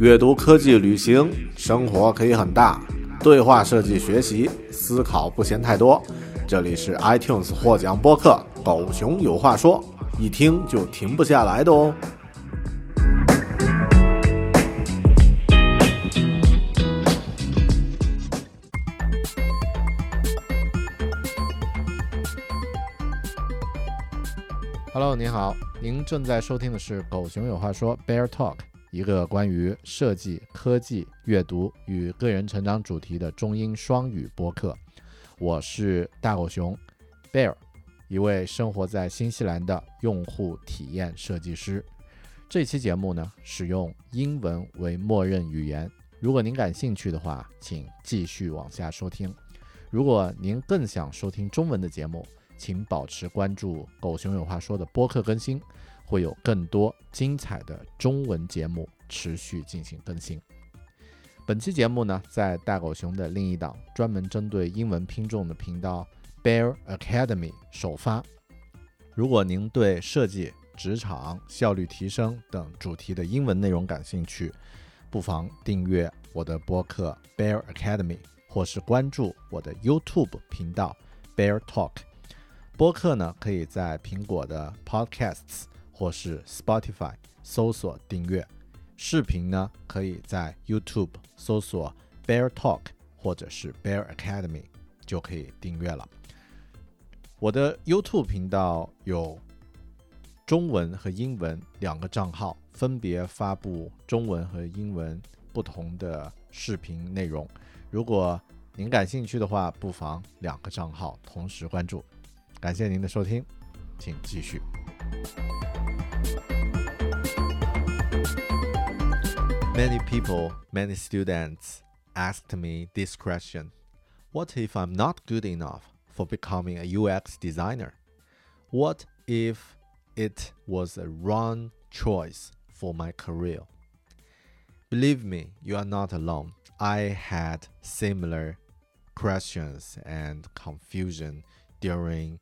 阅读、科技、旅行，生活可以很大。对话设计、学习、思考不嫌太多。这里是 iTunes 获奖播客《狗熊有话说》，一听就停不下来的哦。Hello，您好，您正在收听的是《狗熊有话说》Bear Talk。一个关于设计、科技、阅读与个人成长主题的中英双语播客。我是大狗熊 Bear，一位生活在新西兰的用户体验设计师。这期节目呢，使用英文为默认语言。如果您感兴趣的话，请继续往下收听。如果您更想收听中文的节目，请保持关注“狗熊有话说”的播客更新。会有更多精彩的中文节目持续进行更新。本期节目呢，在大狗熊的另一档专门针对英文拼众的频道 Bear Academy 首发。如果您对设计、职场、效率提升等主题的英文内容感兴趣，不妨订阅我的播客 Bear Academy，或是关注我的 YouTube 频道 Bear Talk。播客呢，可以在苹果的 Podcasts。或是 Spotify 搜索订阅，视频呢可以在 YouTube 搜索 Bear Talk 或者是 Bear Academy 就可以订阅了。我的 YouTube 频道有中文和英文两个账号，分别发布中文和英文不同的视频内容。如果您感兴趣的话，不妨两个账号同时关注。感谢您的收听，请继续。Many people, many students asked me this question What if I'm not good enough for becoming a UX designer? What if it was a wrong choice for my career? Believe me, you are not alone. I had similar questions and confusion during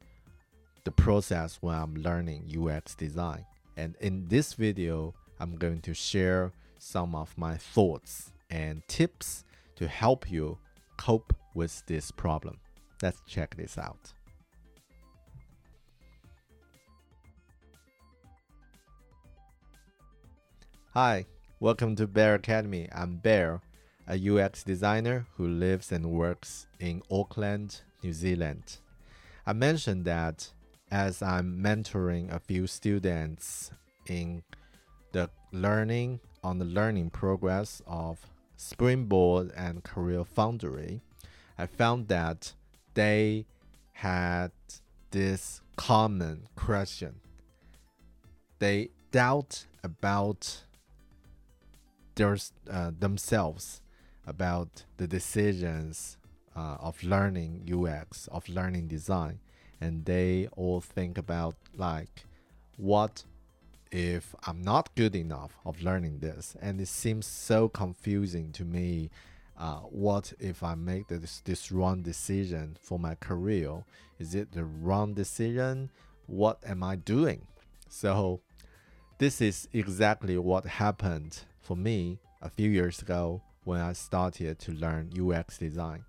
the process when I'm learning UX design. And in this video, I'm going to share some of my thoughts and tips to help you cope with this problem. Let's check this out. Hi, welcome to Bear Academy. I'm Bear, a UX designer who lives and works in Auckland, New Zealand. I mentioned that as I'm mentoring a few students in the learning on the learning progress of Springboard and Career Foundry, I found that they had this common question. They doubt about their, uh, themselves about the decisions uh, of learning UX, of learning design, and they all think about like what if I'm not good enough of learning this, and it seems so confusing to me. Uh, what if I make this this wrong decision for my career? Is it the wrong decision? What am I doing? So, this is exactly what happened for me a few years ago when I started to learn UX design.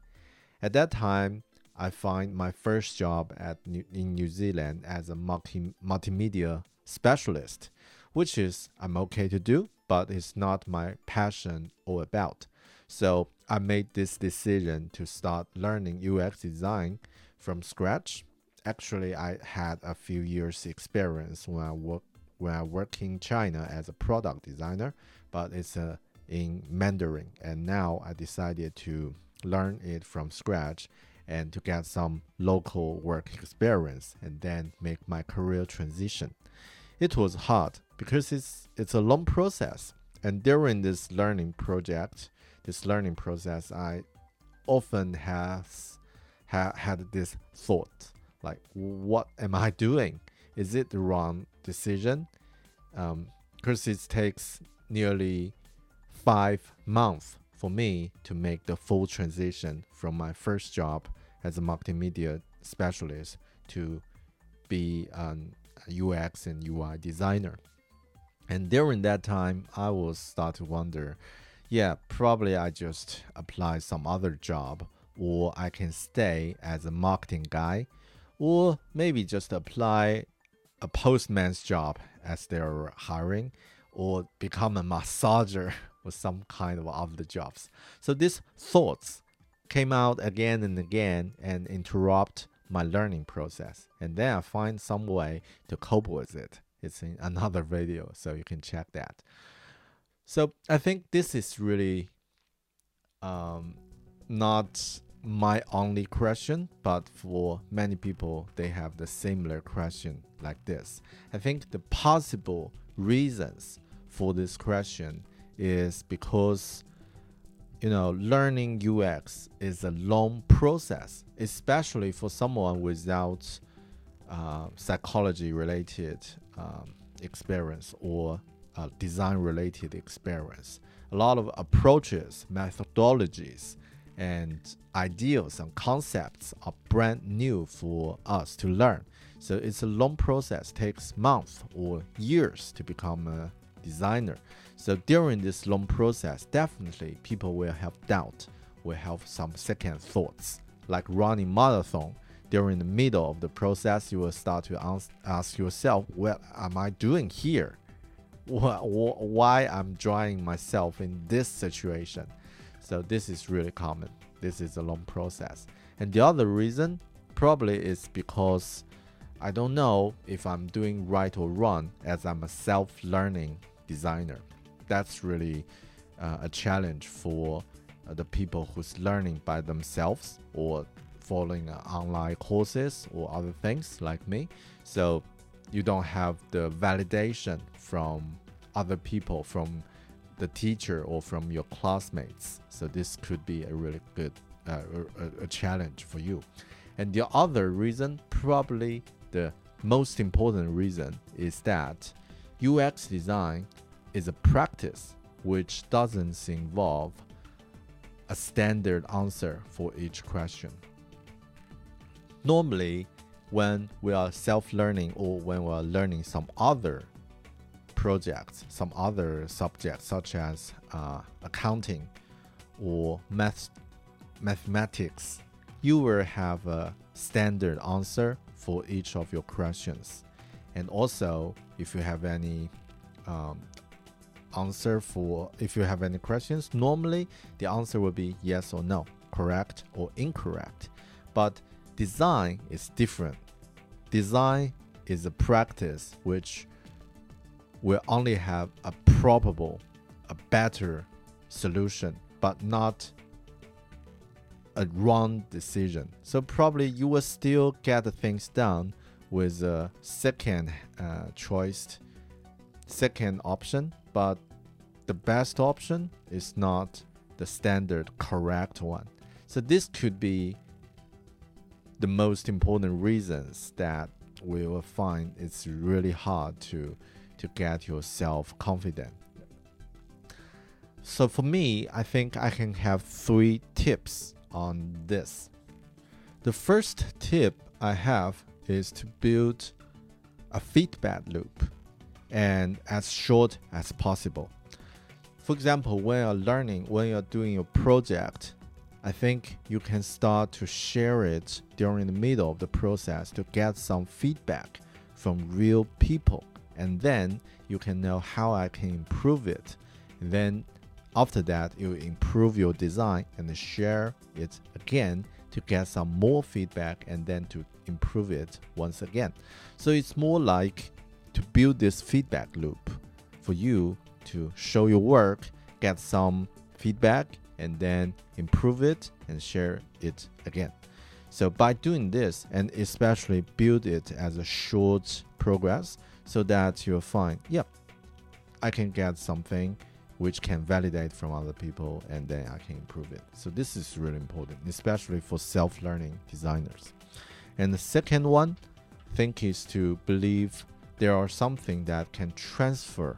At that time, I find my first job at New, in New Zealand as a multi, multimedia specialist, which is I'm okay to do, but it's not my passion or about. So I made this decision to start learning UX design from scratch. Actually, I had a few years experience when I work when I work in China as a product designer, but it's uh, in Mandarin. And now I decided to learn it from scratch and to get some local work experience and then make my career transition. It was hard because it's it's a long process. And during this learning project, this learning process, I often has ha, had this thought like, what am I doing? Is it the wrong decision? Because um, it takes nearly five months for me to make the full transition from my first job as a multimedia specialist to be an UX and UI designer. And during that time, I will start to wonder, yeah, probably I just apply some other job, or I can stay as a marketing guy, or maybe just apply a postman's job as they're hiring, or become a massager or some kind of other jobs. So these thoughts came out again and again and interrupt my learning process. And then I find some way to cope with it. It's in another video, so you can check that. So I think this is really um, not my only question, but for many people, they have the similar question like this. I think the possible reasons for this question is because you know learning UX is a long process, especially for someone without uh, psychology related um, experience or uh, design related experience. A lot of approaches, methodologies, and ideas and concepts are brand new for us to learn. So it's a long process, takes months or years to become a designer. So during this long process, definitely people will have doubt, will have some second thoughts. Like running marathon, during the middle of the process, you will start to ask, ask yourself, what am I doing here? Why I'm drawing myself in this situation? So this is really common. This is a long process. And the other reason probably is because I don't know if I'm doing right or wrong as I'm a self-learning designer. That's really uh, a challenge for uh, the people who's learning by themselves or following uh, online courses or other things like me. So you don't have the validation from other people, from the teacher or from your classmates. So this could be a really good uh, a, a challenge for you. And the other reason, probably the most important reason, is that UX design is a practice which doesn't involve a standard answer for each question. Normally, when we are self learning or when we are learning some other projects, some other subjects such as uh, accounting or math, mathematics, you will have a standard answer for each of your questions. And also, if you have any um, answer for if you have any questions normally the answer will be yes or no correct or incorrect but design is different design is a practice which will only have a probable a better solution but not a wrong decision so probably you will still get things done with a second uh, choice second option but the best option is not the standard correct one. So this could be the most important reasons that we will find it's really hard to to get yourself confident. So for me, I think I can have three tips on this. The first tip I have is to build a feedback loop and as short as possible. For example, when you're learning, when you're doing your project, I think you can start to share it during the middle of the process to get some feedback from real people. And then you can know how I can improve it. And then after that, you improve your design and share it again to get some more feedback and then to improve it once again. So it's more like to build this feedback loop for you to show your work, get some feedback, and then improve it and share it again. So by doing this, and especially build it as a short progress, so that you'll find, yep, I can get something which can validate from other people, and then I can improve it. So this is really important, especially for self-learning designers. And the second one, think, is to believe there are something that can transfer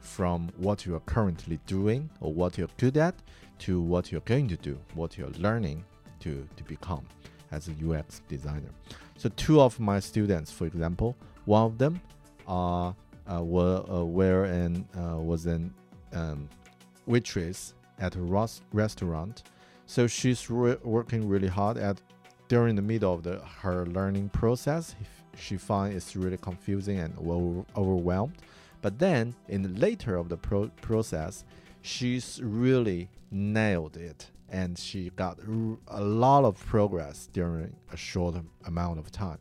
from what you are currently doing or what you're good at to what you're going to do, what you're learning to, to become as a UX designer. So two of my students, for example, one of them are uh, were uh, were and uh, was an um, waitress at a restaurant. So she's re- working really hard at during the middle of the her learning process. She finds it's really confusing and overwhelmed. But then in the later of the pro- process, she's really nailed it and she got a lot of progress during a short amount of time.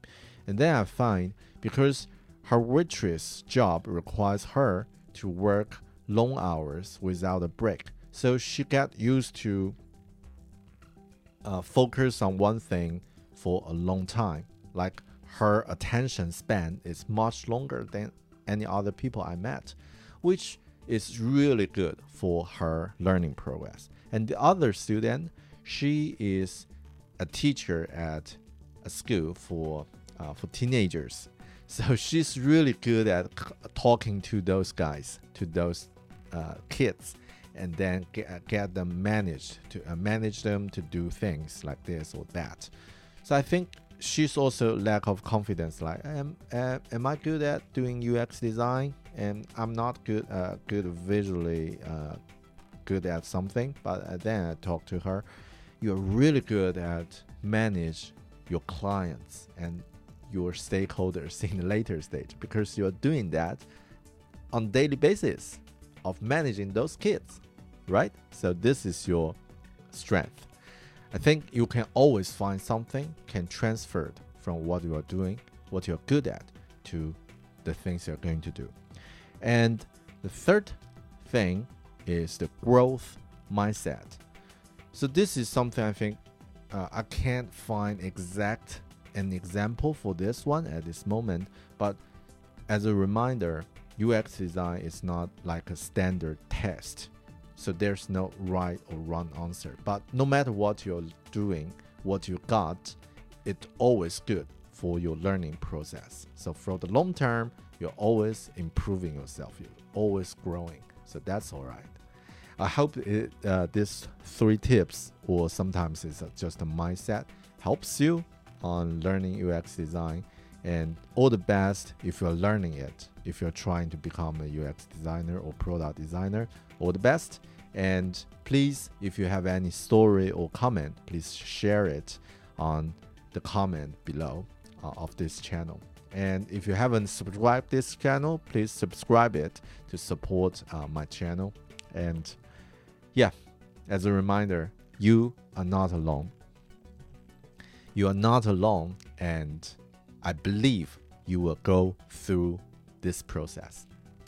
And then I find because her waitress job requires her to work long hours without a break, so she got used to uh, focus on one thing for a long time. Like her attention span is much longer than any other people I met, which is really good for her learning progress. And the other student, she is a teacher at a school for uh, for teenagers. So she's really good at talking to those guys, to those uh, kids, and then get, get them managed to uh, manage them to do things like this or that. So I think she's also lack of confidence. Like, am uh, am I good at doing UX design? And I'm not good uh, good visually uh, good at something. But uh, then I talk to her, you're really good at manage your clients and your stakeholders in the later stage because you're doing that on daily basis of managing those kids, right? So this is your strength. I think you can always find something can transfer from what you are doing, what you're good at, to the things you're going to do. And the third thing is the growth mindset. So this is something I think uh, I can't find exact an example for this one at this moment, but as a reminder, UX design is not like a standard test. So there's no right or wrong answer. But no matter what you're doing, what you got, it's always good for your learning process. So for the long term, you're always improving yourself. You're always growing. So that's all right. I hope it, uh, three tips, or sometimes it's just a mindset, helps you on learning UX design. And all the best if you're learning it, if you're trying to become a UX designer or product designer, all the best. And please, if you have any story or comment, please share it on the comment below uh, of this channel. And if you haven't subscribed this channel, please subscribe it to support uh, my channel. And yeah, as a reminder, you are not alone. You are not alone, and I believe you will go through this process.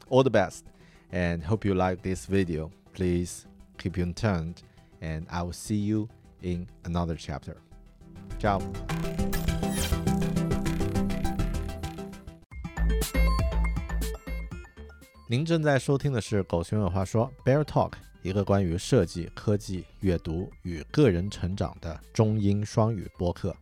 All the best, and hope you like this video. Please keep you tuned, and I will see you in another chapter. Ciao. 您正在收听的是《狗熊有话说》Bear Talk，一个关于设计、科技、阅读与个人成长的中英双语播客。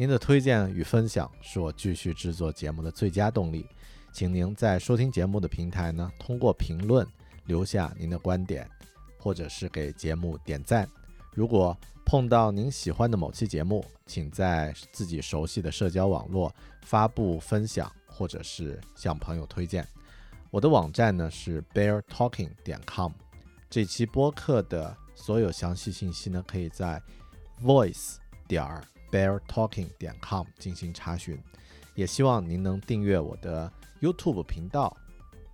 您的推荐与分享是我继续制作节目的最佳动力。请您在收听节目的平台呢，通过评论留下您的观点，或者是给节目点赞。如果碰到您喜欢的某期节目，请在自己熟悉的社交网络发布分享，或者是向朋友推荐。我的网站呢是 beartalking 点 com，这期播客的所有详细信息呢，可以在 voice 点儿 beartalking 点 com 进行查询。也希望您能订阅我的 YouTube 频道，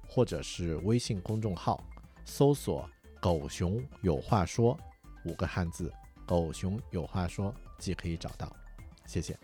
或者是微信公众号，搜索“狗熊有话说”五个汉字，“狗熊有话说”即可以找到。谢谢。